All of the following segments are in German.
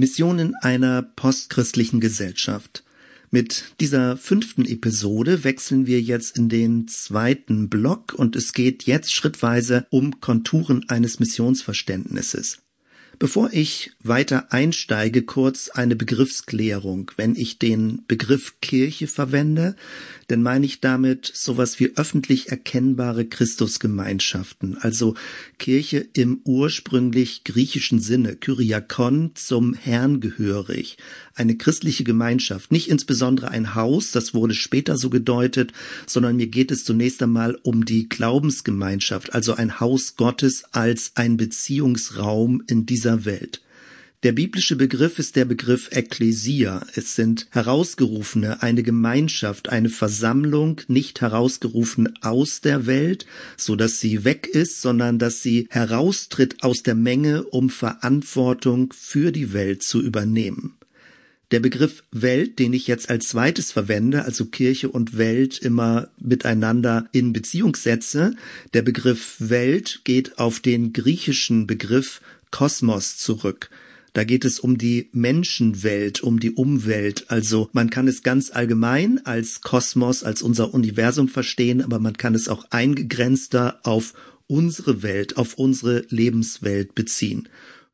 Mission in einer postchristlichen Gesellschaft. Mit dieser fünften Episode wechseln wir jetzt in den zweiten Block und es geht jetzt schrittweise um Konturen eines Missionsverständnisses. Bevor ich weiter einsteige, kurz eine Begriffsklärung. Wenn ich den Begriff Kirche verwende, dann meine ich damit sowas wie öffentlich erkennbare Christusgemeinschaften, also Kirche im ursprünglich griechischen Sinne, Kyriakon, zum Herrn gehörig, eine christliche Gemeinschaft, nicht insbesondere ein Haus, das wurde später so gedeutet, sondern mir geht es zunächst einmal um die Glaubensgemeinschaft, also ein Haus Gottes als ein Beziehungsraum in dieser Welt. Der biblische Begriff ist der Begriff Ekklesia. Es sind Herausgerufene, eine Gemeinschaft, eine Versammlung, nicht herausgerufen aus der Welt, so dass sie weg ist, sondern dass sie heraustritt aus der Menge, um Verantwortung für die Welt zu übernehmen. Der Begriff Welt, den ich jetzt als zweites verwende, also Kirche und Welt immer miteinander in Beziehung setze, der Begriff Welt geht auf den griechischen Begriff Kosmos zurück. Da geht es um die Menschenwelt, um die Umwelt. Also man kann es ganz allgemein als Kosmos, als unser Universum verstehen, aber man kann es auch eingegrenzter auf unsere Welt, auf unsere Lebenswelt beziehen.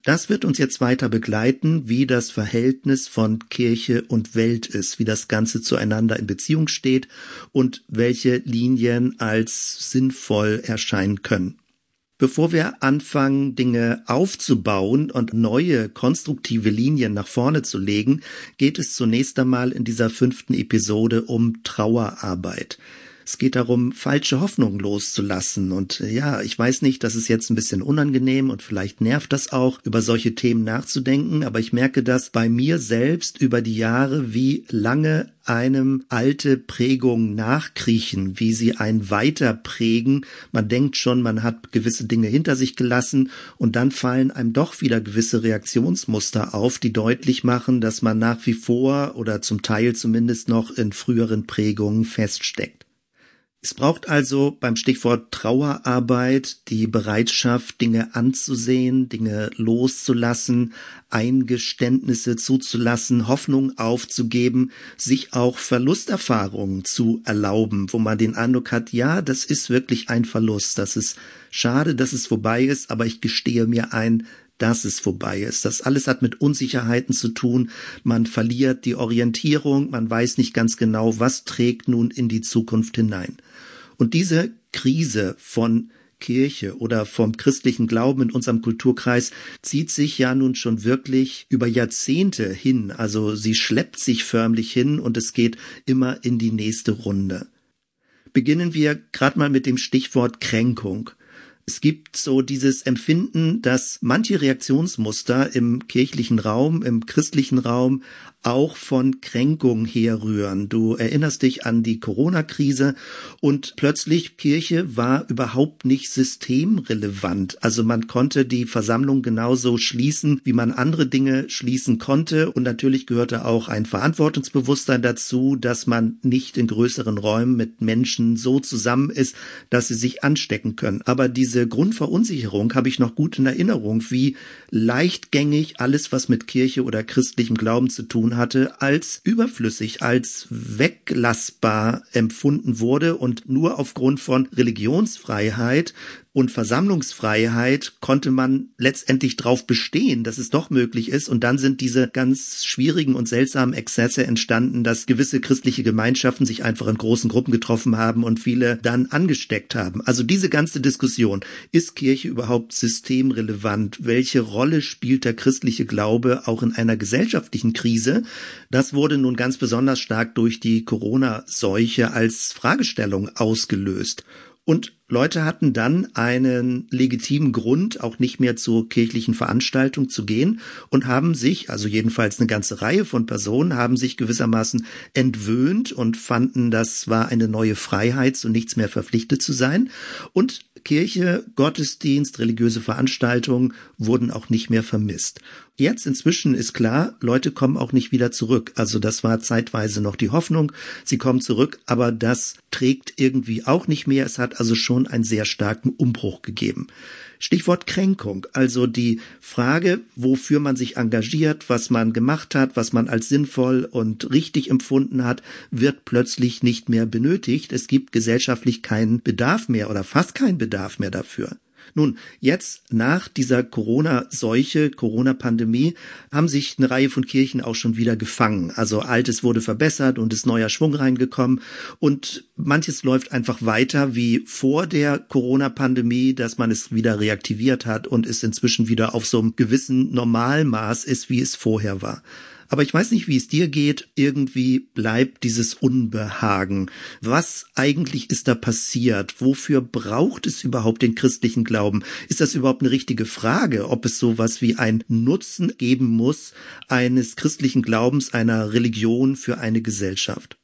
Das wird uns jetzt weiter begleiten, wie das Verhältnis von Kirche und Welt ist, wie das Ganze zueinander in Beziehung steht und welche Linien als sinnvoll erscheinen können. Bevor wir anfangen, Dinge aufzubauen und neue konstruktive Linien nach vorne zu legen, geht es zunächst einmal in dieser fünften Episode um Trauerarbeit. Es geht darum, falsche Hoffnungen loszulassen. Und äh, ja, ich weiß nicht, das ist jetzt ein bisschen unangenehm und vielleicht nervt das auch, über solche Themen nachzudenken, aber ich merke das bei mir selbst über die Jahre, wie lange einem alte Prägungen nachkriechen, wie sie einen weiter prägen. Man denkt schon, man hat gewisse Dinge hinter sich gelassen und dann fallen einem doch wieder gewisse Reaktionsmuster auf, die deutlich machen, dass man nach wie vor oder zum Teil zumindest noch in früheren Prägungen feststeckt. Es braucht also beim Stichwort Trauerarbeit die Bereitschaft, Dinge anzusehen, Dinge loszulassen, Eingeständnisse zuzulassen, Hoffnung aufzugeben, sich auch Verlusterfahrungen zu erlauben, wo man den Eindruck hat, ja, das ist wirklich ein Verlust, das ist schade, dass es vorbei ist, aber ich gestehe mir ein, dass es vorbei ist. Das alles hat mit Unsicherheiten zu tun. Man verliert die Orientierung, man weiß nicht ganz genau, was trägt nun in die Zukunft hinein. Und diese Krise von Kirche oder vom christlichen Glauben in unserem Kulturkreis zieht sich ja nun schon wirklich über Jahrzehnte hin. Also sie schleppt sich förmlich hin und es geht immer in die nächste Runde. Beginnen wir gerade mal mit dem Stichwort Kränkung. Es gibt so dieses Empfinden, dass manche Reaktionsmuster im kirchlichen Raum, im christlichen Raum auch von Kränkung herrühren. Du erinnerst dich an die Corona-Krise und plötzlich Kirche war überhaupt nicht systemrelevant. Also man konnte die Versammlung genauso schließen, wie man andere Dinge schließen konnte. Und natürlich gehörte auch ein Verantwortungsbewusstsein dazu, dass man nicht in größeren Räumen mit Menschen so zusammen ist, dass sie sich anstecken können. Aber diese Grundverunsicherung habe ich noch gut in Erinnerung, wie leichtgängig alles, was mit Kirche oder christlichem Glauben zu tun hatte, als überflüssig, als weglassbar empfunden wurde und nur aufgrund von Religionsfreiheit und Versammlungsfreiheit konnte man letztendlich darauf bestehen, dass es doch möglich ist. Und dann sind diese ganz schwierigen und seltsamen Exzesse entstanden, dass gewisse christliche Gemeinschaften sich einfach in großen Gruppen getroffen haben und viele dann angesteckt haben. Also diese ganze Diskussion, ist Kirche überhaupt systemrelevant? Welche Rolle spielt der christliche Glaube auch in einer gesellschaftlichen Krise? Das wurde nun ganz besonders stark durch die Corona-Seuche als Fragestellung ausgelöst. Und Leute hatten dann einen legitimen Grund, auch nicht mehr zur kirchlichen Veranstaltung zu gehen und haben sich, also jedenfalls eine ganze Reihe von Personen, haben sich gewissermaßen entwöhnt und fanden, das war eine neue Freiheit, zu nichts mehr verpflichtet zu sein. Und Kirche, Gottesdienst, religiöse Veranstaltungen wurden auch nicht mehr vermisst. Jetzt inzwischen ist klar, Leute kommen auch nicht wieder zurück. Also das war zeitweise noch die Hoffnung, sie kommen zurück, aber das trägt irgendwie auch nicht mehr. Es hat also schon einen sehr starken Umbruch gegeben. Stichwort Kränkung, also die Frage, wofür man sich engagiert, was man gemacht hat, was man als sinnvoll und richtig empfunden hat, wird plötzlich nicht mehr benötigt. Es gibt gesellschaftlich keinen Bedarf mehr oder fast keinen Bedarf mehr dafür. Nun, jetzt nach dieser Corona-Seuche, Corona-Pandemie, haben sich eine Reihe von Kirchen auch schon wieder gefangen. Also Altes wurde verbessert und ist neuer Schwung reingekommen. Und manches läuft einfach weiter wie vor der Corona-Pandemie, dass man es wieder reaktiviert hat und es inzwischen wieder auf so einem gewissen Normalmaß ist, wie es vorher war. Aber ich weiß nicht, wie es dir geht. Irgendwie bleibt dieses Unbehagen. Was eigentlich ist da passiert? Wofür braucht es überhaupt den christlichen Glauben? Ist das überhaupt eine richtige Frage, ob es sowas wie ein Nutzen geben muss eines christlichen Glaubens, einer Religion für eine Gesellschaft?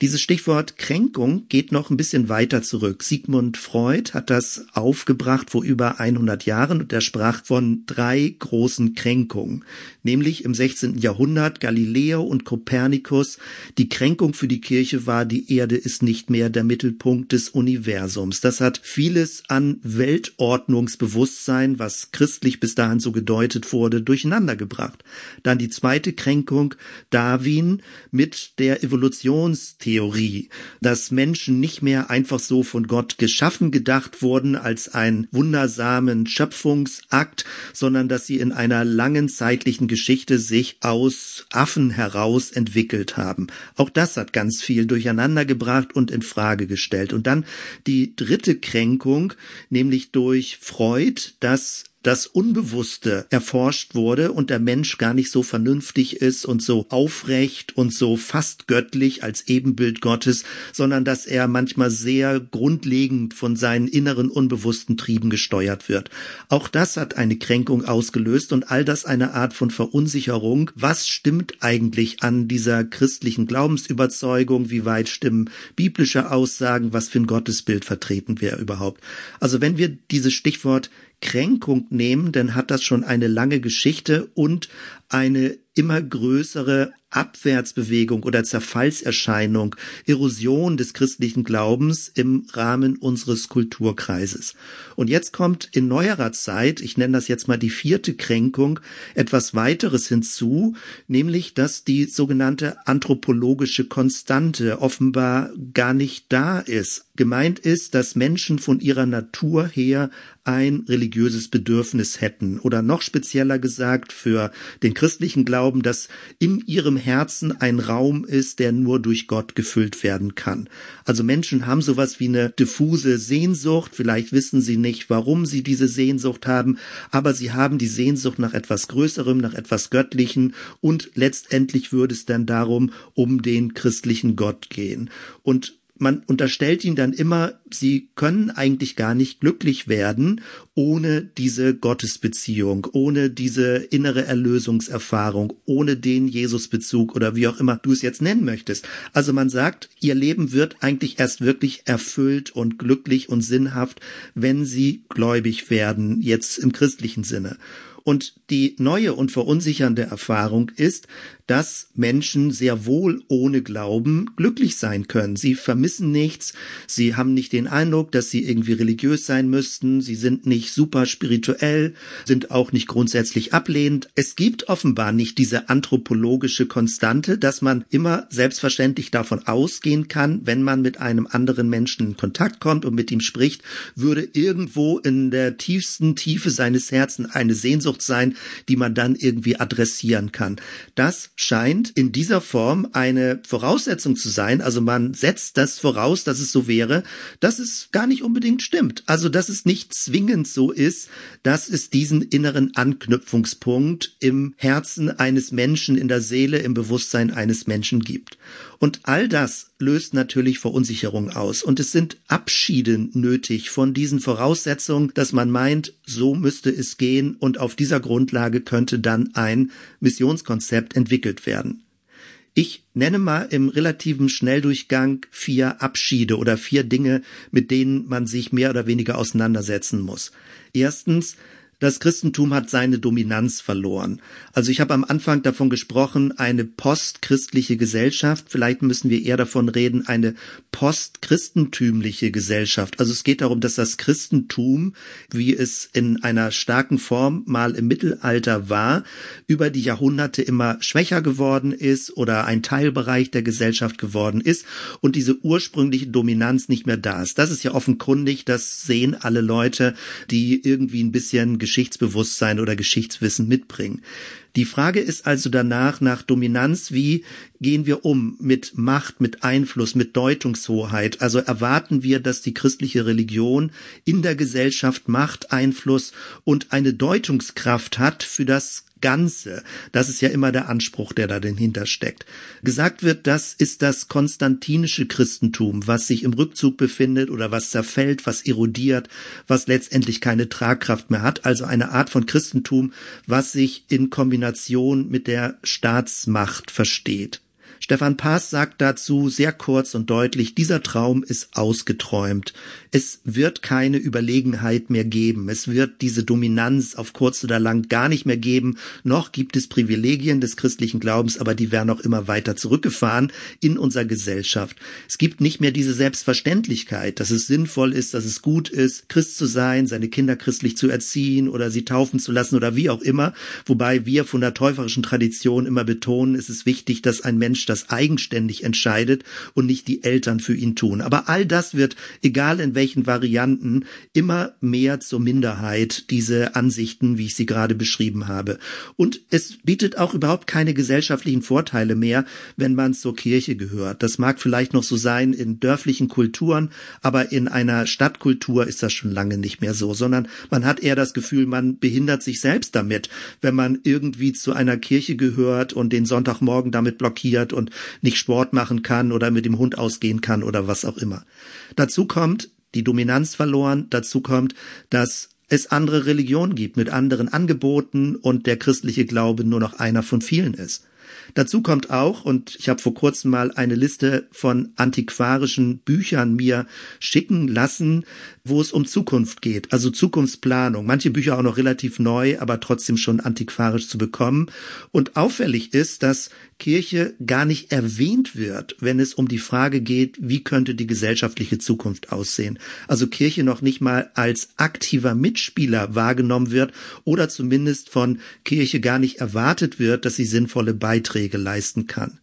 Dieses Stichwort Kränkung geht noch ein bisschen weiter zurück. Sigmund Freud hat das aufgebracht vor über 100 Jahren und er sprach von drei großen Kränkungen, nämlich im 16. Jahrhundert Galileo und Kopernikus. Die Kränkung für die Kirche war, die Erde ist nicht mehr der Mittelpunkt des Universums. Das hat vieles an Weltordnungsbewusstsein, was christlich bis dahin so gedeutet wurde, durcheinander gebracht. Dann die zweite Kränkung Darwin mit der Evolutionstheorie Theorie, dass Menschen nicht mehr einfach so von Gott geschaffen gedacht wurden als einen wundersamen Schöpfungsakt, sondern dass sie in einer langen zeitlichen Geschichte sich aus Affen heraus entwickelt haben. Auch das hat ganz viel durcheinander gebracht und in Frage gestellt. Und dann die dritte Kränkung, nämlich durch Freud, dass das Unbewusste erforscht wurde und der Mensch gar nicht so vernünftig ist und so aufrecht und so fast göttlich als Ebenbild Gottes, sondern dass er manchmal sehr grundlegend von seinen inneren unbewussten Trieben gesteuert wird. Auch das hat eine Kränkung ausgelöst und all das eine Art von Verunsicherung. Was stimmt eigentlich an dieser christlichen Glaubensüberzeugung? Wie weit stimmen biblische Aussagen? Was für ein Gottesbild vertreten wir überhaupt? Also wenn wir dieses Stichwort Kränkung nehmen, dann hat das schon eine lange Geschichte und eine immer größere Abwärtsbewegung oder Zerfallserscheinung, Erosion des christlichen Glaubens im Rahmen unseres Kulturkreises. Und jetzt kommt in neuerer Zeit, ich nenne das jetzt mal die vierte Kränkung, etwas weiteres hinzu, nämlich dass die sogenannte anthropologische Konstante offenbar gar nicht da ist. Gemeint ist, dass Menschen von ihrer Natur her ein religiöses Bedürfnis hätten oder noch spezieller gesagt für den christlichen Glauben, dass in ihrem Herzen ein Raum ist, der nur durch Gott gefüllt werden kann. Also Menschen haben sowas wie eine diffuse Sehnsucht, vielleicht wissen sie nicht, warum sie diese Sehnsucht haben, aber sie haben die Sehnsucht nach etwas Größerem, nach etwas Göttlichen und letztendlich würde es dann darum, um den christlichen Gott gehen. Und man unterstellt ihnen dann immer, sie können eigentlich gar nicht glücklich werden ohne diese Gottesbeziehung, ohne diese innere Erlösungserfahrung, ohne den Jesusbezug oder wie auch immer du es jetzt nennen möchtest. Also man sagt, ihr Leben wird eigentlich erst wirklich erfüllt und glücklich und sinnhaft, wenn sie gläubig werden, jetzt im christlichen Sinne. Und die neue und verunsichernde Erfahrung ist, dass Menschen sehr wohl ohne Glauben glücklich sein können. Sie vermissen nichts, sie haben nicht den Eindruck, dass sie irgendwie religiös sein müssten, sie sind nicht super spirituell, sind auch nicht grundsätzlich ablehnend. Es gibt offenbar nicht diese anthropologische Konstante, dass man immer selbstverständlich davon ausgehen kann, wenn man mit einem anderen Menschen in Kontakt kommt und mit ihm spricht, würde irgendwo in der tiefsten Tiefe seines Herzens eine Sehnsucht sein, die man dann irgendwie adressieren kann. Das scheint in dieser Form eine Voraussetzung zu sein. Also man setzt das voraus, dass es so wäre, dass es gar nicht unbedingt stimmt. Also dass es nicht zwingend so ist, dass es diesen inneren Anknüpfungspunkt im Herzen eines Menschen, in der Seele, im Bewusstsein eines Menschen gibt. Und all das löst natürlich Verunsicherung aus. Und es sind Abschiede nötig von diesen Voraussetzungen, dass man meint, so müsste es gehen und auf dieser Grundlage könnte dann ein Missionskonzept entwickelt werden. Ich nenne mal im relativen Schnelldurchgang vier Abschiede oder vier Dinge, mit denen man sich mehr oder weniger auseinandersetzen muss. Erstens, das Christentum hat seine Dominanz verloren. Also ich habe am Anfang davon gesprochen, eine postchristliche Gesellschaft. Vielleicht müssen wir eher davon reden, eine postchristentümliche Gesellschaft. Also es geht darum, dass das Christentum, wie es in einer starken Form mal im Mittelalter war, über die Jahrhunderte immer schwächer geworden ist oder ein Teilbereich der Gesellschaft geworden ist und diese ursprüngliche Dominanz nicht mehr da ist. Das ist ja offenkundig, das sehen alle Leute, die irgendwie ein bisschen Geschichtsbewusstsein oder Geschichtswissen mitbringen. Die Frage ist also danach nach Dominanz, wie gehen wir um mit Macht, mit Einfluss, mit Deutungshoheit? Also erwarten wir, dass die christliche Religion in der Gesellschaft Macht, Einfluss und eine Deutungskraft hat für das Ganze. Das ist ja immer der Anspruch, der da dahinter steckt. Gesagt wird, das ist das konstantinische Christentum, was sich im Rückzug befindet oder was zerfällt, was erodiert, was letztendlich keine Tragkraft mehr hat. Also eine Art von Christentum, was sich in Kombination mit der Staatsmacht versteht. Stefan Paas sagt dazu sehr kurz und deutlich, dieser Traum ist ausgeträumt. Es wird keine Überlegenheit mehr geben. Es wird diese Dominanz auf kurz oder lang gar nicht mehr geben. Noch gibt es Privilegien des christlichen Glaubens, aber die werden auch immer weiter zurückgefahren in unserer Gesellschaft. Es gibt nicht mehr diese Selbstverständlichkeit, dass es sinnvoll ist, dass es gut ist, Christ zu sein, seine Kinder christlich zu erziehen oder sie taufen zu lassen oder wie auch immer. Wobei wir von der täuferischen Tradition immer betonen, es ist wichtig, dass ein Mensch das eigenständig entscheidet und nicht die Eltern für ihn tun. Aber all das wird, egal in welchen Varianten, immer mehr zur Minderheit, diese Ansichten, wie ich sie gerade beschrieben habe. Und es bietet auch überhaupt keine gesellschaftlichen Vorteile mehr, wenn man zur Kirche gehört. Das mag vielleicht noch so sein in dörflichen Kulturen, aber in einer Stadtkultur ist das schon lange nicht mehr so, sondern man hat eher das Gefühl, man behindert sich selbst damit, wenn man irgendwie zu einer Kirche gehört und den Sonntagmorgen damit blockiert und nicht Sport machen kann oder mit dem Hund ausgehen kann oder was auch immer. Dazu kommt die Dominanz verloren, dazu kommt, dass es andere Religionen gibt mit anderen Angeboten und der christliche Glaube nur noch einer von vielen ist. Dazu kommt auch, und ich habe vor kurzem mal eine Liste von antiquarischen Büchern mir schicken lassen, wo es um Zukunft geht, also Zukunftsplanung. Manche Bücher auch noch relativ neu, aber trotzdem schon antiquarisch zu bekommen. Und auffällig ist, dass Kirche gar nicht erwähnt wird, wenn es um die Frage geht, wie könnte die gesellschaftliche Zukunft aussehen. Also Kirche noch nicht mal als aktiver Mitspieler wahrgenommen wird oder zumindest von Kirche gar nicht erwartet wird, dass sie sinnvolle Beiträge leisten kann.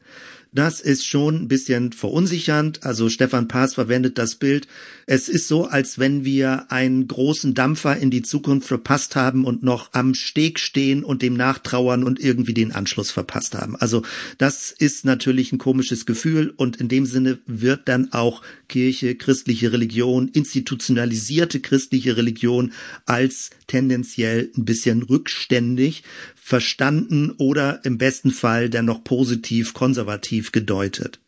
Das ist schon ein bisschen verunsichernd. Also Stefan Paas verwendet das Bild. Es ist so, als wenn wir einen großen Dampfer in die Zukunft verpasst haben und noch am Steg stehen und dem nachtrauern und irgendwie den Anschluss verpasst haben. Also das ist natürlich ein komisches Gefühl und in dem Sinne wird dann auch Kirche, christliche Religion, institutionalisierte christliche Religion als tendenziell ein bisschen rückständig verstanden oder im besten Fall dann noch positiv konservativ gedeutet.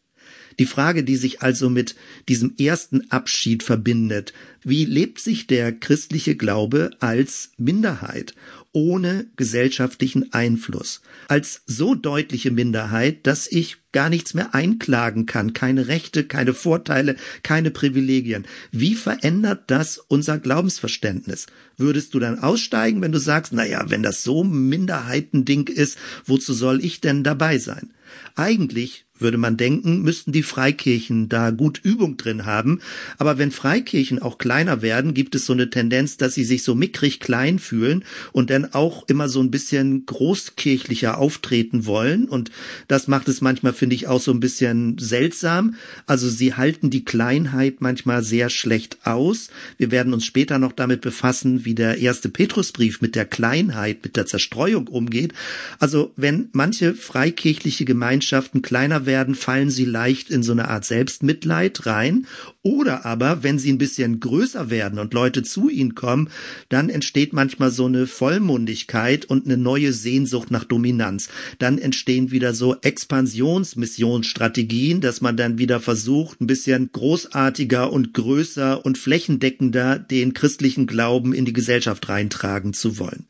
Die Frage, die sich also mit diesem ersten Abschied verbindet, wie lebt sich der christliche Glaube als Minderheit ohne gesellschaftlichen Einfluss, als so deutliche Minderheit, dass ich gar nichts mehr einklagen kann, keine Rechte, keine Vorteile, keine Privilegien. Wie verändert das unser Glaubensverständnis? Würdest du dann aussteigen, wenn du sagst, na ja, wenn das so Minderheitending ist, wozu soll ich denn dabei sein? Eigentlich würde man denken, müssten die Freikirchen da gut Übung drin haben. Aber wenn Freikirchen auch kleiner werden, gibt es so eine Tendenz, dass sie sich so mickrig klein fühlen und dann auch immer so ein bisschen großkirchlicher auftreten wollen. Und das macht es manchmal, finde ich, auch so ein bisschen seltsam. Also sie halten die Kleinheit manchmal sehr schlecht aus. Wir werden uns später noch damit befassen, wie der erste Petrusbrief mit der Kleinheit, mit der Zerstreuung umgeht. Also wenn manche freikirchliche Gemeinschaften kleiner werden, fallen sie leicht in so eine Art Selbstmitleid rein. Oder aber, wenn sie ein bisschen größer werden und Leute zu ihnen kommen, dann entsteht manchmal so eine Vollmundigkeit und eine neue Sehnsucht nach Dominanz. Dann entstehen wieder so Expansionsmissionsstrategien, dass man dann wieder versucht, ein bisschen großartiger und größer und flächendeckender den christlichen Glauben in die Gesellschaft reintragen zu wollen.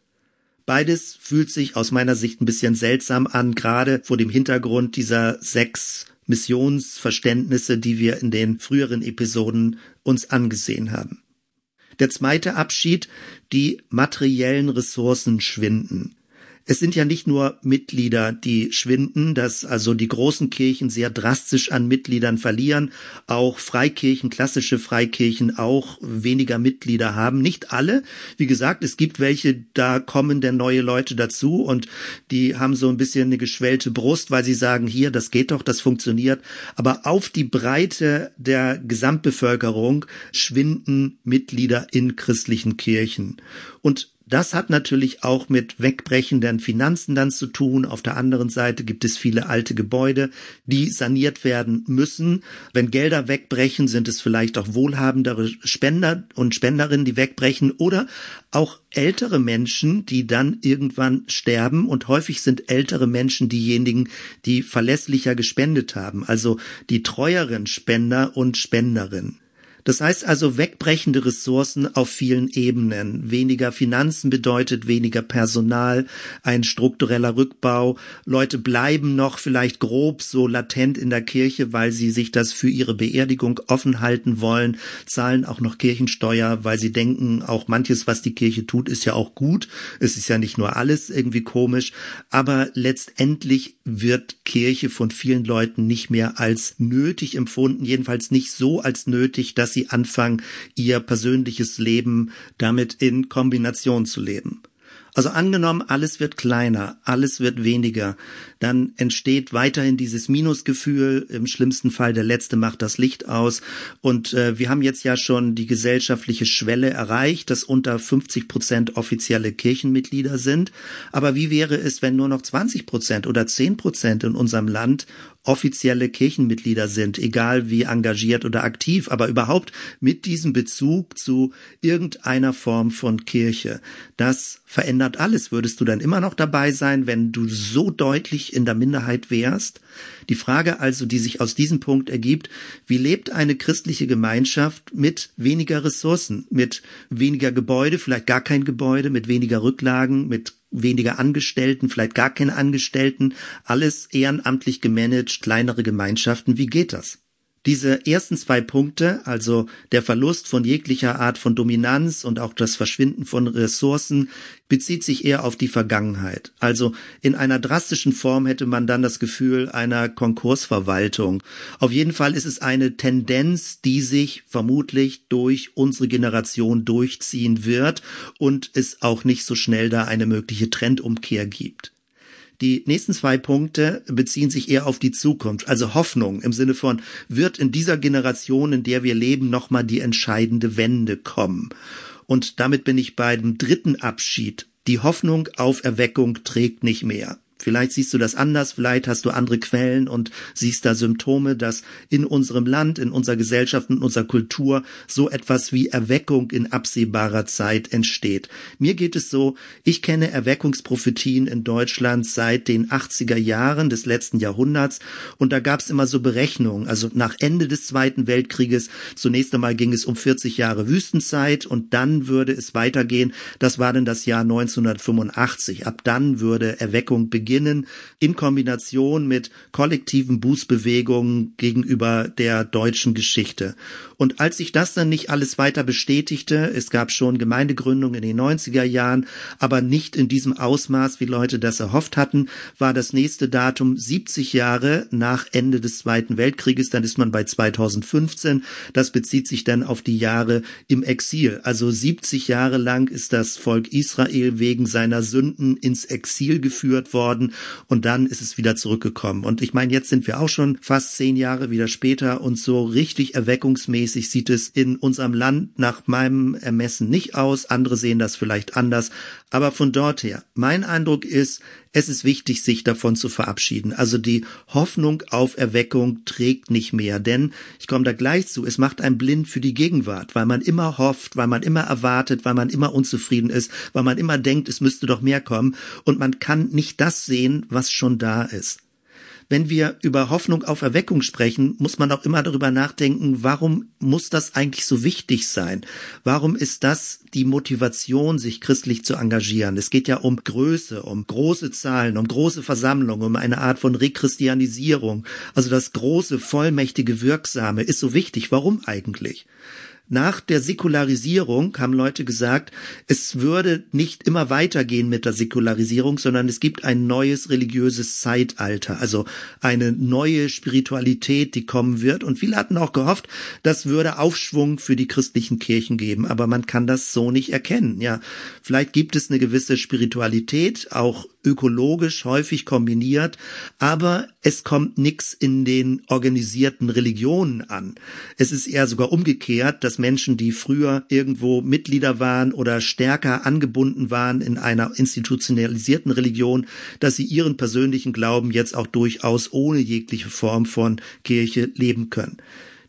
Beides fühlt sich aus meiner Sicht ein bisschen seltsam an, gerade vor dem Hintergrund dieser sechs Missionsverständnisse, die wir in den früheren Episoden uns angesehen haben. Der zweite Abschied, die materiellen Ressourcen schwinden. Es sind ja nicht nur Mitglieder, die schwinden, dass also die großen Kirchen sehr drastisch an Mitgliedern verlieren, auch Freikirchen, klassische Freikirchen auch weniger Mitglieder haben. Nicht alle. Wie gesagt, es gibt welche, da kommen denn neue Leute dazu und die haben so ein bisschen eine geschwellte Brust, weil sie sagen, hier, das geht doch, das funktioniert. Aber auf die Breite der Gesamtbevölkerung schwinden Mitglieder in christlichen Kirchen. Und das hat natürlich auch mit wegbrechenden Finanzen dann zu tun. Auf der anderen Seite gibt es viele alte Gebäude, die saniert werden müssen. Wenn Gelder wegbrechen, sind es vielleicht auch wohlhabendere Spender und Spenderinnen, die wegbrechen oder auch ältere Menschen, die dann irgendwann sterben. Und häufig sind ältere Menschen diejenigen, die verlässlicher gespendet haben, also die treueren Spender und Spenderinnen. Das heißt also wegbrechende Ressourcen auf vielen Ebenen. Weniger Finanzen bedeutet weniger Personal, ein struktureller Rückbau. Leute bleiben noch vielleicht grob so latent in der Kirche, weil sie sich das für ihre Beerdigung offen halten wollen, zahlen auch noch Kirchensteuer, weil sie denken, auch manches, was die Kirche tut, ist ja auch gut. Es ist ja nicht nur alles irgendwie komisch, aber letztendlich wird Kirche von vielen Leuten nicht mehr als nötig empfunden, jedenfalls nicht so als nötig, dass sie anfangen, ihr persönliches Leben damit in Kombination zu leben. Also angenommen, alles wird kleiner, alles wird weniger, dann entsteht weiterhin dieses Minusgefühl, im schlimmsten Fall der Letzte macht das Licht aus. Und äh, wir haben jetzt ja schon die gesellschaftliche Schwelle erreicht, dass unter 50 Prozent offizielle Kirchenmitglieder sind. Aber wie wäre es, wenn nur noch 20 Prozent oder 10 Prozent in unserem Land offizielle Kirchenmitglieder sind, egal wie engagiert oder aktiv, aber überhaupt mit diesem Bezug zu irgendeiner Form von Kirche. Das verändert alles. Würdest du dann immer noch dabei sein, wenn du so deutlich in der Minderheit wärst? Die Frage also, die sich aus diesem Punkt ergibt, wie lebt eine christliche Gemeinschaft mit weniger Ressourcen, mit weniger Gebäude, vielleicht gar kein Gebäude, mit weniger Rücklagen, mit weniger Angestellten, vielleicht gar keine Angestellten, alles ehrenamtlich gemanagt, kleinere Gemeinschaften. Wie geht das? Diese ersten zwei Punkte, also der Verlust von jeglicher Art von Dominanz und auch das Verschwinden von Ressourcen, bezieht sich eher auf die Vergangenheit. Also in einer drastischen Form hätte man dann das Gefühl einer Konkursverwaltung. Auf jeden Fall ist es eine Tendenz, die sich vermutlich durch unsere Generation durchziehen wird und es auch nicht so schnell da eine mögliche Trendumkehr gibt. Die nächsten zwei Punkte beziehen sich eher auf die Zukunft, also Hoffnung im Sinne von, wird in dieser Generation, in der wir leben, nochmal die entscheidende Wende kommen. Und damit bin ich bei dem dritten Abschied. Die Hoffnung auf Erweckung trägt nicht mehr. Vielleicht siehst du das anders, vielleicht hast du andere Quellen und siehst da Symptome, dass in unserem Land, in unserer Gesellschaft, in unserer Kultur so etwas wie Erweckung in absehbarer Zeit entsteht. Mir geht es so, ich kenne Erweckungsprophetien in Deutschland seit den 80er Jahren des letzten Jahrhunderts und da gab es immer so Berechnungen. Also nach Ende des Zweiten Weltkrieges, zunächst einmal ging es um 40 Jahre Wüstenzeit und dann würde es weitergehen. Das war dann das Jahr 1985. Ab dann würde Erweckung beginnen beginnen in Kombination mit kollektiven Bußbewegungen gegenüber der deutschen Geschichte. Und als sich das dann nicht alles weiter bestätigte, es gab schon Gemeindegründungen in den 90er Jahren, aber nicht in diesem Ausmaß, wie Leute das erhofft hatten, war das nächste Datum 70 Jahre nach Ende des Zweiten Weltkrieges, dann ist man bei 2015. Das bezieht sich dann auf die Jahre im Exil. Also 70 Jahre lang ist das Volk Israel wegen seiner Sünden ins Exil geführt worden und dann ist es wieder zurückgekommen. Und ich meine, jetzt sind wir auch schon fast zehn Jahre wieder später und so richtig erweckungsmäßig sieht es in unserem Land nach meinem Ermessen nicht aus. Andere sehen das vielleicht anders. Aber von dort her, mein Eindruck ist, es ist wichtig, sich davon zu verabschieden. Also die Hoffnung auf Erweckung trägt nicht mehr, denn ich komme da gleich zu, es macht einen blind für die Gegenwart, weil man immer hofft, weil man immer erwartet, weil man immer unzufrieden ist, weil man immer denkt, es müsste doch mehr kommen und man kann nicht das sehen, was schon da ist. Wenn wir über Hoffnung auf Erweckung sprechen, muss man auch immer darüber nachdenken, warum muss das eigentlich so wichtig sein? Warum ist das die Motivation, sich christlich zu engagieren? Es geht ja um Größe, um große Zahlen, um große Versammlungen, um eine Art von Rechristianisierung. Also das große, vollmächtige, wirksame ist so wichtig. Warum eigentlich? Nach der Säkularisierung haben Leute gesagt, es würde nicht immer weitergehen mit der Säkularisierung, sondern es gibt ein neues religiöses Zeitalter, also eine neue Spiritualität, die kommen wird. Und viele hatten auch gehofft, das würde Aufschwung für die christlichen Kirchen geben, aber man kann das so nicht erkennen. Ja, vielleicht gibt es eine gewisse Spiritualität, auch ökologisch häufig kombiniert, aber es kommt nichts in den organisierten Religionen an. Es ist eher sogar umgekehrt, dass Menschen, die früher irgendwo Mitglieder waren oder stärker angebunden waren in einer institutionalisierten Religion, dass sie ihren persönlichen Glauben jetzt auch durchaus ohne jegliche Form von Kirche leben können.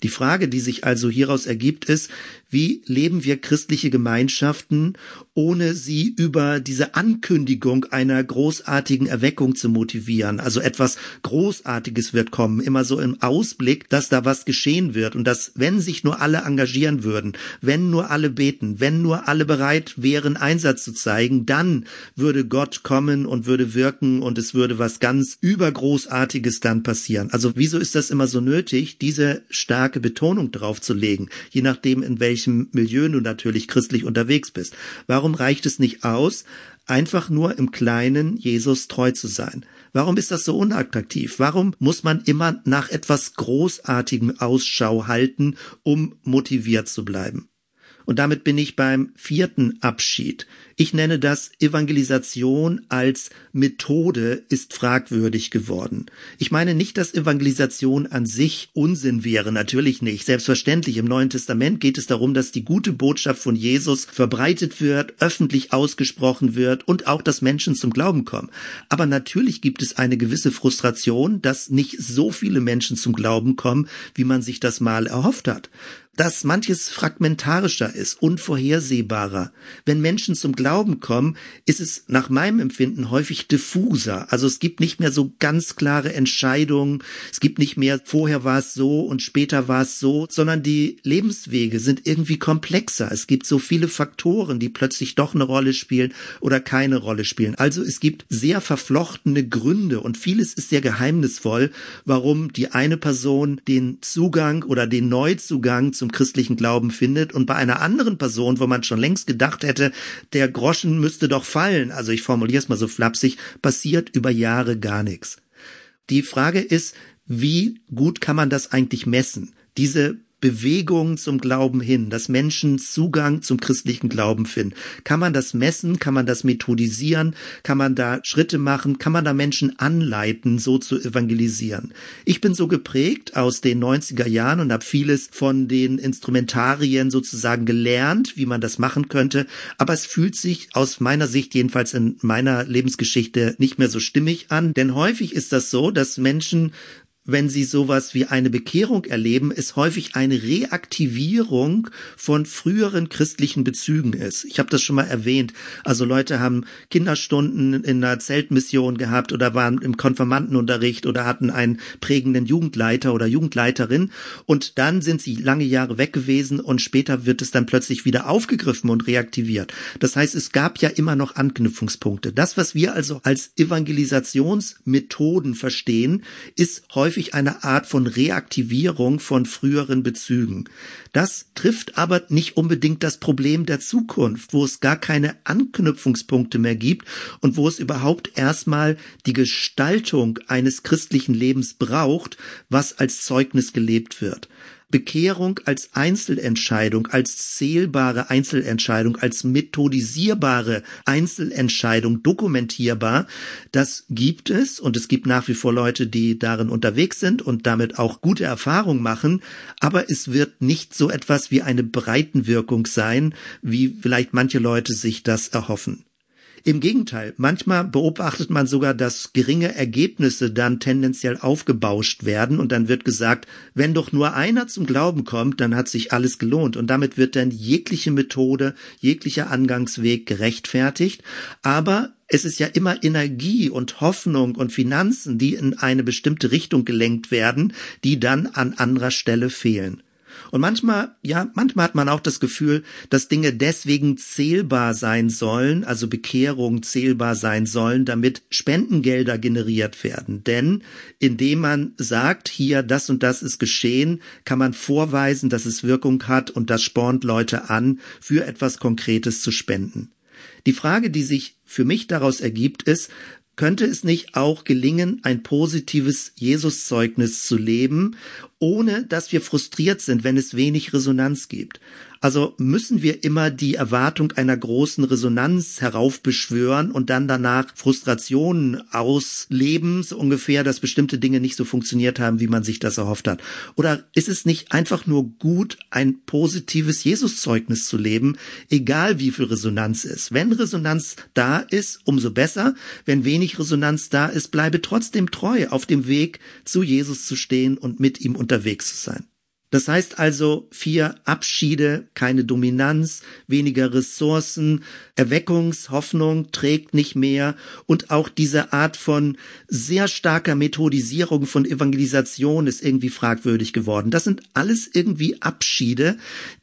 Die Frage, die sich also hieraus ergibt, ist, wie leben wir christliche Gemeinschaften, ohne sie über diese Ankündigung einer großartigen Erweckung zu motivieren? Also etwas Großartiges wird kommen, immer so im Ausblick, dass da was geschehen wird und dass, wenn sich nur alle engagieren würden, wenn nur alle beten, wenn nur alle bereit wären, Einsatz zu zeigen, dann würde Gott kommen und würde wirken und es würde was ganz übergroßartiges dann passieren. Also wieso ist das immer so nötig, diese starke Betonung drauf zu legen, je nachdem, in welchem welchem Milieu du natürlich christlich unterwegs bist. Warum reicht es nicht aus, einfach nur im Kleinen Jesus treu zu sein? Warum ist das so unattraktiv? Warum muss man immer nach etwas Großartigem Ausschau halten, um motiviert zu bleiben? Und damit bin ich beim vierten Abschied. Ich nenne das Evangelisation als Methode ist fragwürdig geworden. Ich meine nicht, dass Evangelisation an sich Unsinn wäre, natürlich nicht. Selbstverständlich im Neuen Testament geht es darum, dass die gute Botschaft von Jesus verbreitet wird, öffentlich ausgesprochen wird und auch, dass Menschen zum Glauben kommen. Aber natürlich gibt es eine gewisse Frustration, dass nicht so viele Menschen zum Glauben kommen, wie man sich das mal erhofft hat dass manches fragmentarischer ist, unvorhersehbarer. Wenn Menschen zum Glauben kommen, ist es nach meinem Empfinden häufig diffuser. Also es gibt nicht mehr so ganz klare Entscheidungen. Es gibt nicht mehr vorher war es so und später war es so, sondern die Lebenswege sind irgendwie komplexer. Es gibt so viele Faktoren, die plötzlich doch eine Rolle spielen oder keine Rolle spielen. Also es gibt sehr verflochtene Gründe und vieles ist sehr geheimnisvoll, warum die eine Person den Zugang oder den Neuzugang zum christlichen Glauben findet und bei einer anderen Person, wo man schon längst gedacht hätte, der Groschen müsste doch fallen, also ich formuliere es mal so flapsig, passiert über Jahre gar nichts. Die Frage ist, wie gut kann man das eigentlich messen? Diese Bewegung zum Glauben hin, dass Menschen Zugang zum christlichen Glauben finden. Kann man das messen? Kann man das methodisieren? Kann man da Schritte machen? Kann man da Menschen anleiten, so zu evangelisieren? Ich bin so geprägt aus den 90er Jahren und habe vieles von den Instrumentarien sozusagen gelernt, wie man das machen könnte. Aber es fühlt sich aus meiner Sicht, jedenfalls in meiner Lebensgeschichte, nicht mehr so stimmig an. Denn häufig ist das so, dass Menschen wenn sie sowas wie eine Bekehrung erleben, es häufig eine Reaktivierung von früheren christlichen Bezügen ist. Ich habe das schon mal erwähnt. Also Leute haben Kinderstunden in einer Zeltmission gehabt oder waren im Konfirmandenunterricht oder hatten einen prägenden Jugendleiter oder Jugendleiterin und dann sind sie lange Jahre weg gewesen und später wird es dann plötzlich wieder aufgegriffen und reaktiviert. Das heißt, es gab ja immer noch Anknüpfungspunkte. Das, was wir also als Evangelisationsmethoden verstehen, ist häufig häufig eine Art von Reaktivierung von früheren Bezügen. Das trifft aber nicht unbedingt das Problem der Zukunft, wo es gar keine Anknüpfungspunkte mehr gibt und wo es überhaupt erstmal die Gestaltung eines christlichen Lebens braucht, was als Zeugnis gelebt wird. Bekehrung als Einzelentscheidung, als zählbare Einzelentscheidung, als methodisierbare Einzelentscheidung dokumentierbar, das gibt es und es gibt nach wie vor Leute, die darin unterwegs sind und damit auch gute Erfahrungen machen, aber es wird nicht so etwas wie eine Breitenwirkung sein, wie vielleicht manche Leute sich das erhoffen. Im Gegenteil, manchmal beobachtet man sogar, dass geringe Ergebnisse dann tendenziell aufgebauscht werden und dann wird gesagt, wenn doch nur einer zum Glauben kommt, dann hat sich alles gelohnt und damit wird dann jegliche Methode, jeglicher Angangsweg gerechtfertigt, aber es ist ja immer Energie und Hoffnung und Finanzen, die in eine bestimmte Richtung gelenkt werden, die dann an anderer Stelle fehlen. Und manchmal, ja, manchmal hat man auch das Gefühl, dass Dinge deswegen zählbar sein sollen, also Bekehrung zählbar sein sollen, damit Spendengelder generiert werden. Denn indem man sagt, hier das und das ist geschehen, kann man vorweisen, dass es Wirkung hat und das spornt Leute an, für etwas Konkretes zu spenden. Die Frage, die sich für mich daraus ergibt, ist, könnte es nicht auch gelingen, ein positives Jesuszeugnis zu leben, ohne dass wir frustriert sind, wenn es wenig Resonanz gibt? Also müssen wir immer die Erwartung einer großen Resonanz heraufbeschwören und dann danach Frustrationen ausleben, so ungefähr, dass bestimmte Dinge nicht so funktioniert haben, wie man sich das erhofft hat? Oder ist es nicht einfach nur gut, ein positives Jesuszeugnis zu leben, egal wie viel Resonanz ist? Wenn Resonanz da ist, umso besser. Wenn wenig Resonanz da ist, bleibe trotzdem treu auf dem Weg zu Jesus zu stehen und mit ihm unterwegs zu sein. Das heißt also vier Abschiede, keine Dominanz, weniger Ressourcen, Erweckungshoffnung trägt nicht mehr und auch diese Art von sehr starker Methodisierung von Evangelisation ist irgendwie fragwürdig geworden. Das sind alles irgendwie Abschiede,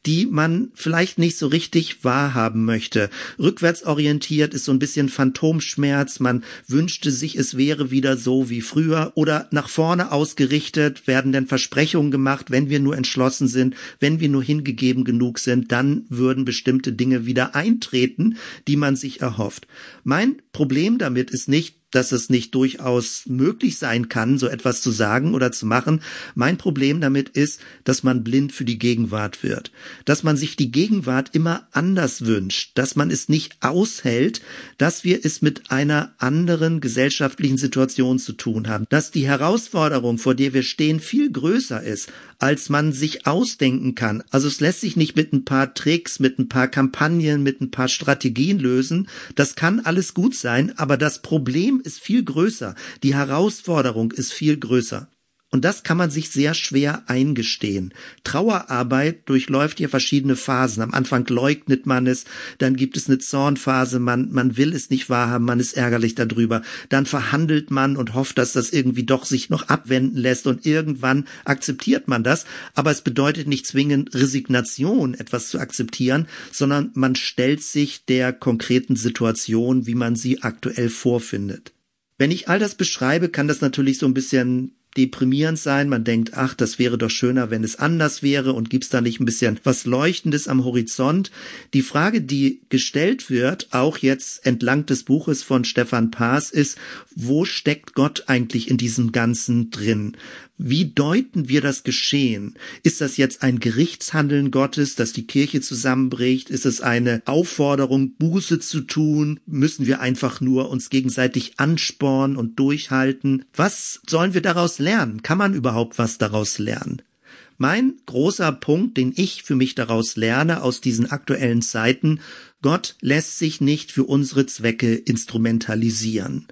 die man vielleicht nicht so richtig wahrhaben möchte. Rückwärtsorientiert ist so ein bisschen Phantomschmerz, man wünschte sich, es wäre wieder so wie früher oder nach vorne ausgerichtet werden denn Versprechungen gemacht, wenn wir nur entschlossen sind, wenn wir nur hingegeben genug sind, dann würden bestimmte Dinge wieder eintreten, die man sich erhofft. Mein Problem damit ist nicht, dass es nicht durchaus möglich sein kann, so etwas zu sagen oder zu machen. Mein Problem damit ist, dass man blind für die Gegenwart wird, dass man sich die Gegenwart immer anders wünscht, dass man es nicht aushält, dass wir es mit einer anderen gesellschaftlichen Situation zu tun haben, dass die Herausforderung, vor der wir stehen, viel größer ist, als man sich ausdenken kann. Also es lässt sich nicht mit ein paar Tricks, mit ein paar Kampagnen, mit ein paar Strategien lösen. Das kann alles gut sein, aber das Problem ist viel größer. Die Herausforderung ist viel größer. Und das kann man sich sehr schwer eingestehen. Trauerarbeit durchläuft hier verschiedene Phasen. Am Anfang leugnet man es, dann gibt es eine Zornphase, man, man will es nicht wahrhaben, man ist ärgerlich darüber. Dann verhandelt man und hofft, dass das irgendwie doch sich noch abwenden lässt und irgendwann akzeptiert man das. Aber es bedeutet nicht zwingend Resignation, etwas zu akzeptieren, sondern man stellt sich der konkreten Situation, wie man sie aktuell vorfindet. Wenn ich all das beschreibe, kann das natürlich so ein bisschen deprimierend sein. Man denkt, ach, das wäre doch schöner, wenn es anders wäre und gibt's da nicht ein bisschen was Leuchtendes am Horizont. Die Frage, die gestellt wird, auch jetzt entlang des Buches von Stefan Paas, ist, wo steckt Gott eigentlich in diesem Ganzen drin? Wie deuten wir das Geschehen? Ist das jetzt ein Gerichtshandeln Gottes, dass die Kirche zusammenbricht? Ist es eine Aufforderung, Buße zu tun? Müssen wir einfach nur uns gegenseitig anspornen und durchhalten? Was sollen wir daraus lernen? Kann man überhaupt was daraus lernen? Mein großer Punkt, den ich für mich daraus lerne aus diesen aktuellen Zeiten, Gott lässt sich nicht für unsere Zwecke instrumentalisieren.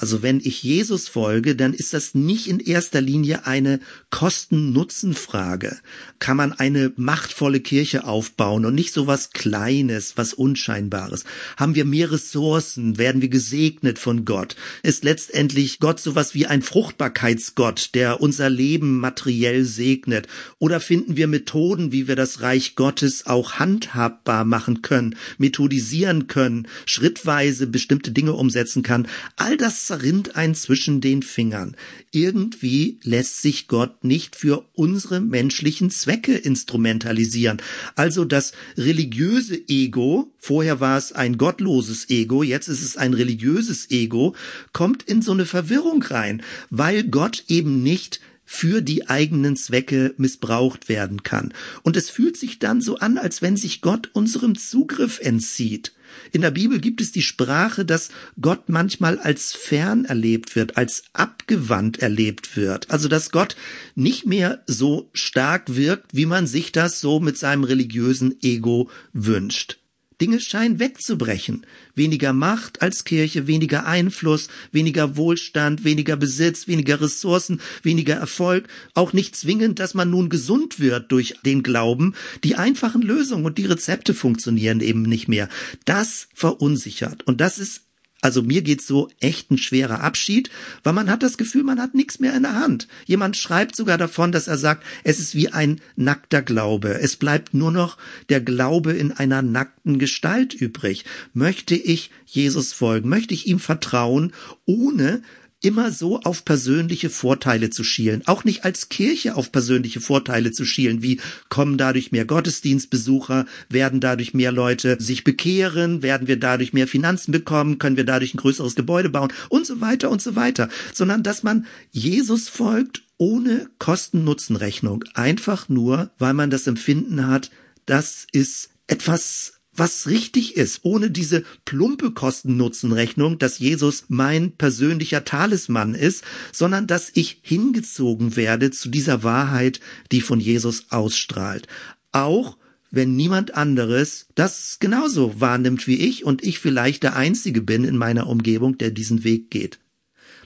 Also wenn ich Jesus folge, dann ist das nicht in erster Linie eine Kosten-Nutzen-Frage. Kann man eine machtvolle Kirche aufbauen und nicht so was Kleines, was Unscheinbares? Haben wir mehr Ressourcen? Werden wir gesegnet von Gott? Ist letztendlich Gott sowas wie ein Fruchtbarkeitsgott, der unser Leben materiell segnet? Oder finden wir Methoden, wie wir das Reich Gottes auch handhabbar machen können, methodisieren können, schrittweise bestimmte Dinge umsetzen kann? All das zerrinnt ein zwischen den Fingern. Irgendwie lässt sich Gott nicht für unsere menschlichen Zwecke instrumentalisieren. Also das religiöse Ego, vorher war es ein gottloses Ego, jetzt ist es ein religiöses Ego, kommt in so eine Verwirrung rein, weil Gott eben nicht für die eigenen Zwecke missbraucht werden kann. Und es fühlt sich dann so an, als wenn sich Gott unserem Zugriff entzieht. In der Bibel gibt es die Sprache, dass Gott manchmal als fern erlebt wird, als abgewandt erlebt wird. Also dass Gott nicht mehr so stark wirkt, wie man sich das so mit seinem religiösen Ego wünscht. Dinge scheinen wegzubrechen. Weniger Macht als Kirche, weniger Einfluss, weniger Wohlstand, weniger Besitz, weniger Ressourcen, weniger Erfolg. Auch nicht zwingend, dass man nun gesund wird durch den Glauben. Die einfachen Lösungen und die Rezepte funktionieren eben nicht mehr. Das verunsichert. Und das ist Also mir geht's so echt ein schwerer Abschied, weil man hat das Gefühl, man hat nichts mehr in der Hand. Jemand schreibt sogar davon, dass er sagt, es ist wie ein nackter Glaube. Es bleibt nur noch der Glaube in einer nackten Gestalt übrig. Möchte ich Jesus folgen? Möchte ich ihm vertrauen, ohne immer so auf persönliche Vorteile zu schielen, auch nicht als Kirche auf persönliche Vorteile zu schielen, wie kommen dadurch mehr Gottesdienstbesucher, werden dadurch mehr Leute sich bekehren, werden wir dadurch mehr Finanzen bekommen, können wir dadurch ein größeres Gebäude bauen und so weiter und so weiter, sondern dass man Jesus folgt ohne Kosten-Nutzen-Rechnung, einfach nur, weil man das Empfinden hat, das ist etwas was richtig ist, ohne diese plumpe Kosten-Nutzen-Rechnung, dass Jesus mein persönlicher Talisman ist, sondern dass ich hingezogen werde zu dieser Wahrheit, die von Jesus ausstrahlt. Auch wenn niemand anderes das genauso wahrnimmt wie ich und ich vielleicht der Einzige bin in meiner Umgebung, der diesen Weg geht.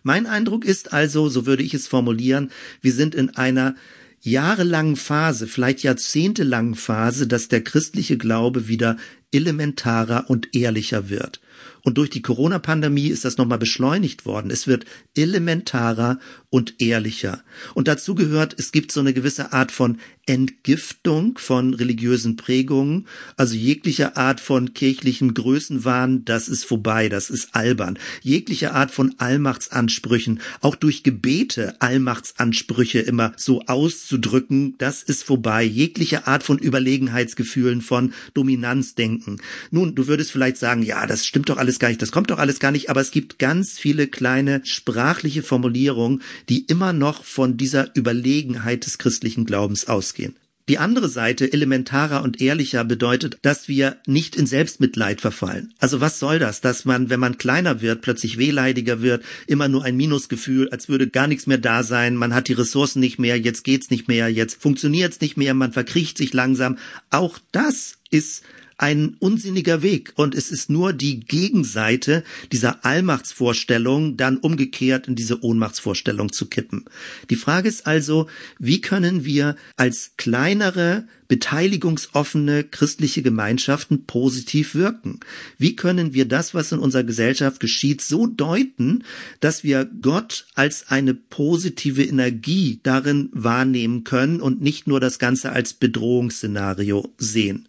Mein Eindruck ist also, so würde ich es formulieren, wir sind in einer jahrelangen Phase, vielleicht jahrzehntelangen Phase, dass der christliche Glaube wieder elementarer und ehrlicher wird. Und durch die Corona-Pandemie ist das nochmal beschleunigt worden. Es wird elementarer und ehrlicher. Und dazu gehört, es gibt so eine gewisse Art von Entgiftung von religiösen Prägungen, also jegliche Art von kirchlichem Größenwahn, das ist vorbei, das ist albern. Jegliche Art von Allmachtsansprüchen, auch durch Gebete Allmachtsansprüche immer so auszudrücken, das ist vorbei. Jegliche Art von Überlegenheitsgefühlen, von Dominanzdenken. Nun, du würdest vielleicht sagen, ja, das stimmt doch alles gar nicht, das kommt doch alles gar nicht, aber es gibt ganz viele kleine sprachliche Formulierungen, die immer noch von dieser Überlegenheit des christlichen Glaubens ausgehen. Die andere Seite, elementarer und ehrlicher, bedeutet, dass wir nicht in Selbstmitleid verfallen. Also was soll das, dass man, wenn man kleiner wird, plötzlich wehleidiger wird, immer nur ein Minusgefühl, als würde gar nichts mehr da sein, man hat die Ressourcen nicht mehr, jetzt geht's nicht mehr, jetzt funktioniert's nicht mehr, man verkriecht sich langsam. Auch das ist ein unsinniger Weg und es ist nur die Gegenseite dieser Allmachtsvorstellung dann umgekehrt in diese Ohnmachtsvorstellung zu kippen. Die Frage ist also, wie können wir als kleinere beteiligungsoffene christliche Gemeinschaften positiv wirken? Wie können wir das, was in unserer Gesellschaft geschieht, so deuten, dass wir Gott als eine positive Energie darin wahrnehmen können und nicht nur das Ganze als Bedrohungsszenario sehen?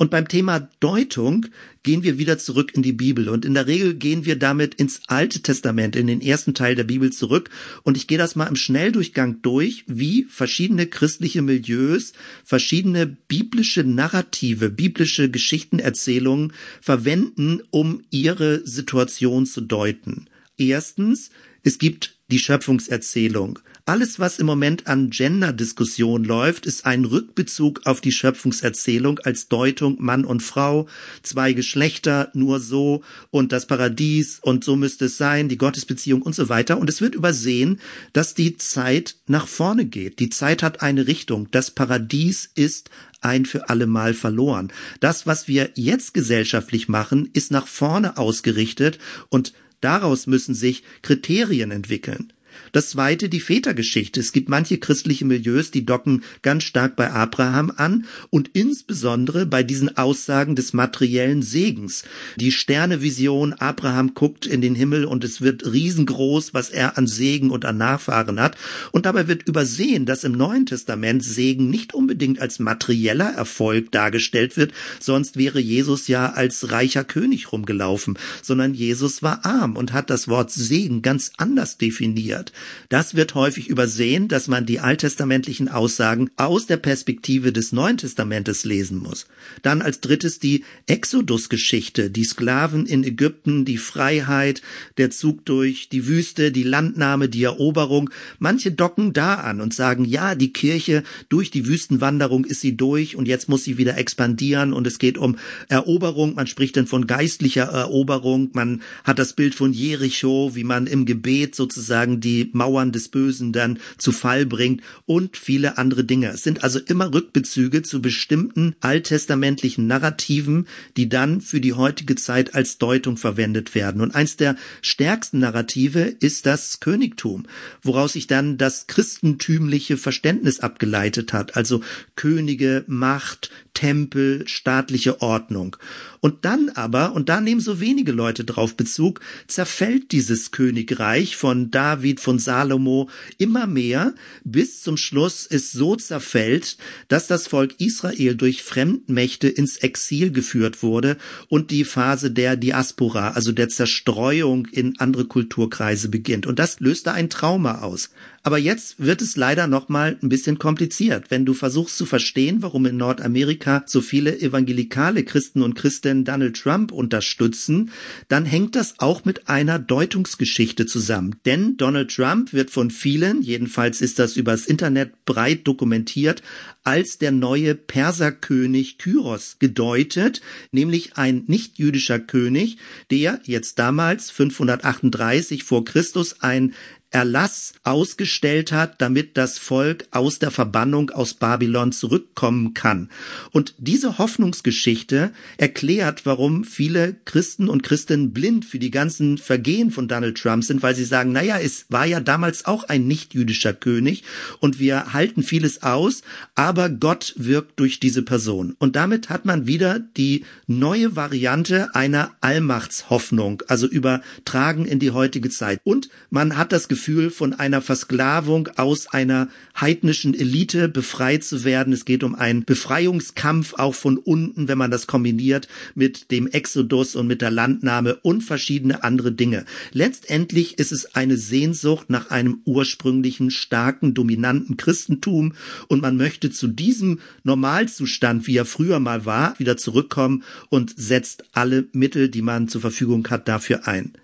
Und beim Thema Deutung gehen wir wieder zurück in die Bibel. Und in der Regel gehen wir damit ins Alte Testament, in den ersten Teil der Bibel zurück. Und ich gehe das mal im Schnelldurchgang durch, wie verschiedene christliche Milieus verschiedene biblische Narrative, biblische Geschichtenerzählungen verwenden, um ihre Situation zu deuten. Erstens, es gibt die Schöpfungserzählung. Alles, was im Moment an Gender-Diskussion läuft, ist ein Rückbezug auf die Schöpfungserzählung als Deutung Mann und Frau, zwei Geschlechter, nur so und das Paradies und so müsste es sein, die Gottesbeziehung und so weiter. Und es wird übersehen, dass die Zeit nach vorne geht. Die Zeit hat eine Richtung. Das Paradies ist ein für alle Mal verloren. Das, was wir jetzt gesellschaftlich machen, ist nach vorne ausgerichtet und Daraus müssen sich Kriterien entwickeln. Das zweite, die Vätergeschichte. Es gibt manche christliche Milieus, die docken ganz stark bei Abraham an und insbesondere bei diesen Aussagen des materiellen Segens. Die Sternevision, Abraham guckt in den Himmel und es wird riesengroß, was er an Segen und an Nachfahren hat. Und dabei wird übersehen, dass im Neuen Testament Segen nicht unbedingt als materieller Erfolg dargestellt wird, sonst wäre Jesus ja als reicher König rumgelaufen, sondern Jesus war arm und hat das Wort Segen ganz anders definiert. Das wird häufig übersehen, dass man die alttestamentlichen Aussagen aus der Perspektive des Neuen Testamentes lesen muss. Dann als drittes die Exodus-Geschichte, die Sklaven in Ägypten, die Freiheit, der Zug durch die Wüste, die Landnahme, die Eroberung. Manche docken da an und sagen, ja, die Kirche durch die Wüstenwanderung ist sie durch und jetzt muss sie wieder expandieren und es geht um Eroberung. Man spricht dann von geistlicher Eroberung. Man hat das Bild von Jericho, wie man im Gebet sozusagen die Mauern des Bösen dann zu Fall bringt und viele andere Dinge. Es sind also immer Rückbezüge zu bestimmten alttestamentlichen Narrativen, die dann für die heutige Zeit als Deutung verwendet werden. Und eins der stärksten Narrative ist das Königtum, woraus sich dann das christentümliche Verständnis abgeleitet hat, also Könige, Macht, Tempel, staatliche Ordnung. Und dann aber, und da nehmen so wenige Leute drauf Bezug, zerfällt dieses Königreich von David, von Salomo immer mehr, bis zum Schluss es so zerfällt, dass das Volk Israel durch Fremdmächte ins Exil geführt wurde und die Phase der Diaspora, also der Zerstreuung in andere Kulturkreise beginnt. Und das löste ein Trauma aus. Aber jetzt wird es leider noch mal ein bisschen kompliziert, wenn du versuchst zu verstehen, warum in Nordamerika so viele evangelikale Christen und Christen Donald Trump unterstützen, dann hängt das auch mit einer Deutungsgeschichte zusammen. Denn Donald Trump wird von vielen, jedenfalls ist das übers Internet breit dokumentiert, als der neue Perserkönig Kyros gedeutet, nämlich ein nicht-jüdischer König, der jetzt damals 538 vor Christus ein Erlass ausgestellt hat, damit das Volk aus der Verbannung aus Babylon zurückkommen kann. Und diese Hoffnungsgeschichte erklärt, warum viele Christen und Christinnen blind für die ganzen Vergehen von Donald Trump sind, weil sie sagen, naja, es war ja damals auch ein nicht-jüdischer König und wir halten vieles aus, aber Gott wirkt durch diese Person. Und damit hat man wieder die neue Variante einer Allmachtshoffnung, also übertragen in die heutige Zeit. Und man hat das Gefühl, Gefühl von einer Versklavung aus einer heidnischen Elite befreit zu werden. Es geht um einen Befreiungskampf auch von unten, wenn man das kombiniert mit dem Exodus und mit der Landnahme und verschiedene andere Dinge. Letztendlich ist es eine Sehnsucht nach einem ursprünglichen, starken, dominanten Christentum und man möchte zu diesem Normalzustand, wie er früher mal war, wieder zurückkommen und setzt alle Mittel, die man zur Verfügung hat, dafür ein.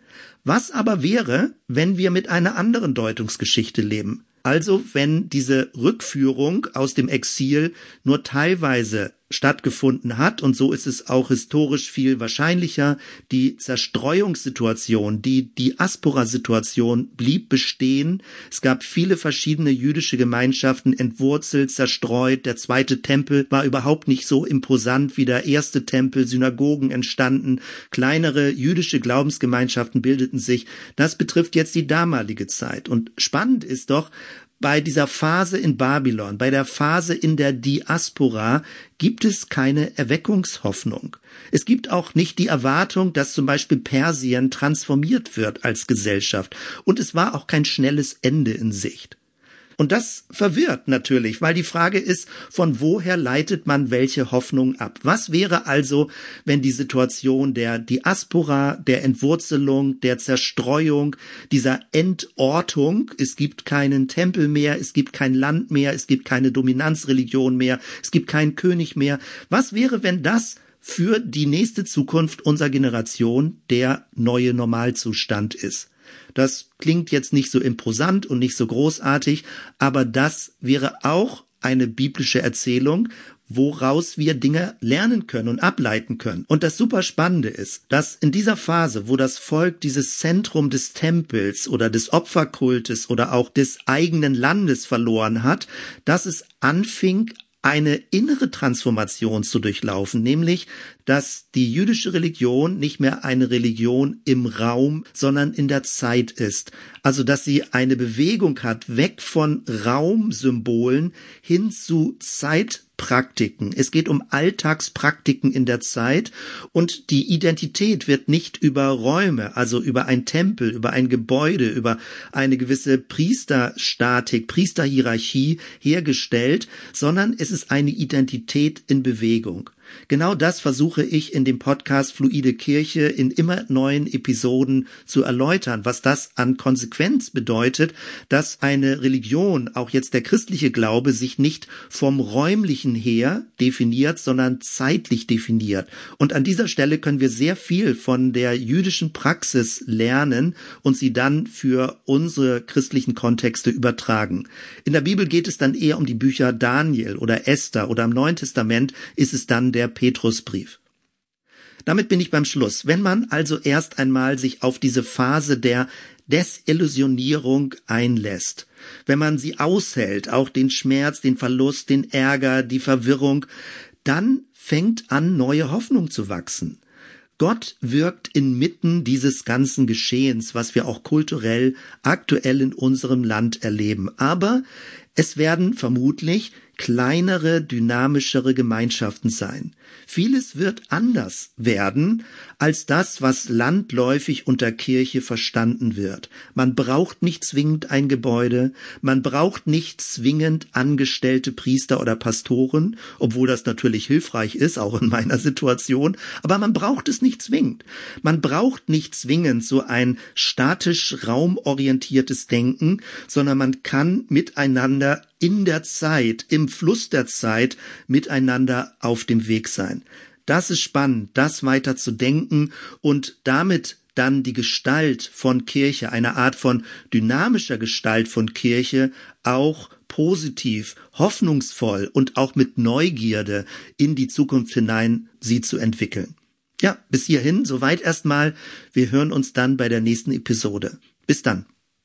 Was aber wäre, wenn wir mit einer anderen Deutungsgeschichte leben? Also wenn diese Rückführung aus dem Exil nur teilweise stattgefunden hat, und so ist es auch historisch viel wahrscheinlicher, die Zerstreuungssituation, die Diaspora-Situation blieb bestehen. Es gab viele verschiedene jüdische Gemeinschaften entwurzelt, zerstreut. Der zweite Tempel war überhaupt nicht so imposant wie der erste Tempel. Synagogen entstanden. Kleinere jüdische Glaubensgemeinschaften bildeten sich. Das betrifft jetzt die damalige Zeit. Und spannend ist doch, bei dieser Phase in Babylon, bei der Phase in der Diaspora gibt es keine Erweckungshoffnung. Es gibt auch nicht die Erwartung, dass zum Beispiel Persien transformiert wird als Gesellschaft. Und es war auch kein schnelles Ende in Sicht. Und das verwirrt natürlich, weil die Frage ist, von woher leitet man welche Hoffnung ab? Was wäre also, wenn die Situation der Diaspora, der Entwurzelung, der Zerstreuung, dieser Entortung, es gibt keinen Tempel mehr, es gibt kein Land mehr, es gibt keine Dominanzreligion mehr, es gibt keinen König mehr. Was wäre, wenn das für die nächste Zukunft unserer Generation der neue Normalzustand ist? Das klingt jetzt nicht so imposant und nicht so großartig, aber das wäre auch eine biblische Erzählung, woraus wir Dinge lernen können und ableiten können. Und das super Spannende ist, dass in dieser Phase, wo das Volk dieses Zentrum des Tempels oder des Opferkultes oder auch des eigenen Landes verloren hat, dass es anfing, eine innere Transformation zu durchlaufen, nämlich, dass die jüdische Religion nicht mehr eine Religion im Raum, sondern in der Zeit ist. Also, dass sie eine Bewegung hat, weg von Raumsymbolen hin zu Zeit Praktiken. Es geht um Alltagspraktiken in der Zeit und die Identität wird nicht über Räume, also über ein Tempel, über ein Gebäude, über eine gewisse Priesterstatik, Priesterhierarchie hergestellt, sondern es ist eine Identität in Bewegung. Genau das versuche ich in dem Podcast Fluide Kirche in immer neuen Episoden zu erläutern, was das an Konsequenz bedeutet, dass eine Religion, auch jetzt der christliche Glaube, sich nicht vom räumlichen her definiert, sondern zeitlich definiert. Und an dieser Stelle können wir sehr viel von der jüdischen Praxis lernen und sie dann für unsere christlichen Kontexte übertragen. In der Bibel geht es dann eher um die Bücher Daniel oder Esther oder im Neuen Testament ist es dann der Petrusbrief. Damit bin ich beim Schluss. Wenn man also erst einmal sich auf diese Phase der Desillusionierung einlässt, wenn man sie aushält, auch den Schmerz, den Verlust, den Ärger, die Verwirrung, dann fängt an, neue Hoffnung zu wachsen. Gott wirkt inmitten dieses ganzen Geschehens, was wir auch kulturell aktuell in unserem Land erleben. Aber Es werden vermutlich kleinere, dynamischere Gemeinschaften sein. Vieles wird anders werden als das, was landläufig unter Kirche verstanden wird. Man braucht nicht zwingend ein Gebäude, man braucht nicht zwingend angestellte Priester oder Pastoren, obwohl das natürlich hilfreich ist, auch in meiner Situation, aber man braucht es nicht zwingend. Man braucht nicht zwingend so ein statisch raumorientiertes Denken, sondern man kann miteinander in der Zeit, im Fluss der Zeit miteinander auf dem Weg sein. Das ist spannend, das weiter zu denken und damit dann die Gestalt von Kirche, eine Art von dynamischer Gestalt von Kirche auch positiv, hoffnungsvoll und auch mit Neugierde in die Zukunft hinein sie zu entwickeln. Ja, bis hierhin, soweit erstmal. Wir hören uns dann bei der nächsten Episode. Bis dann.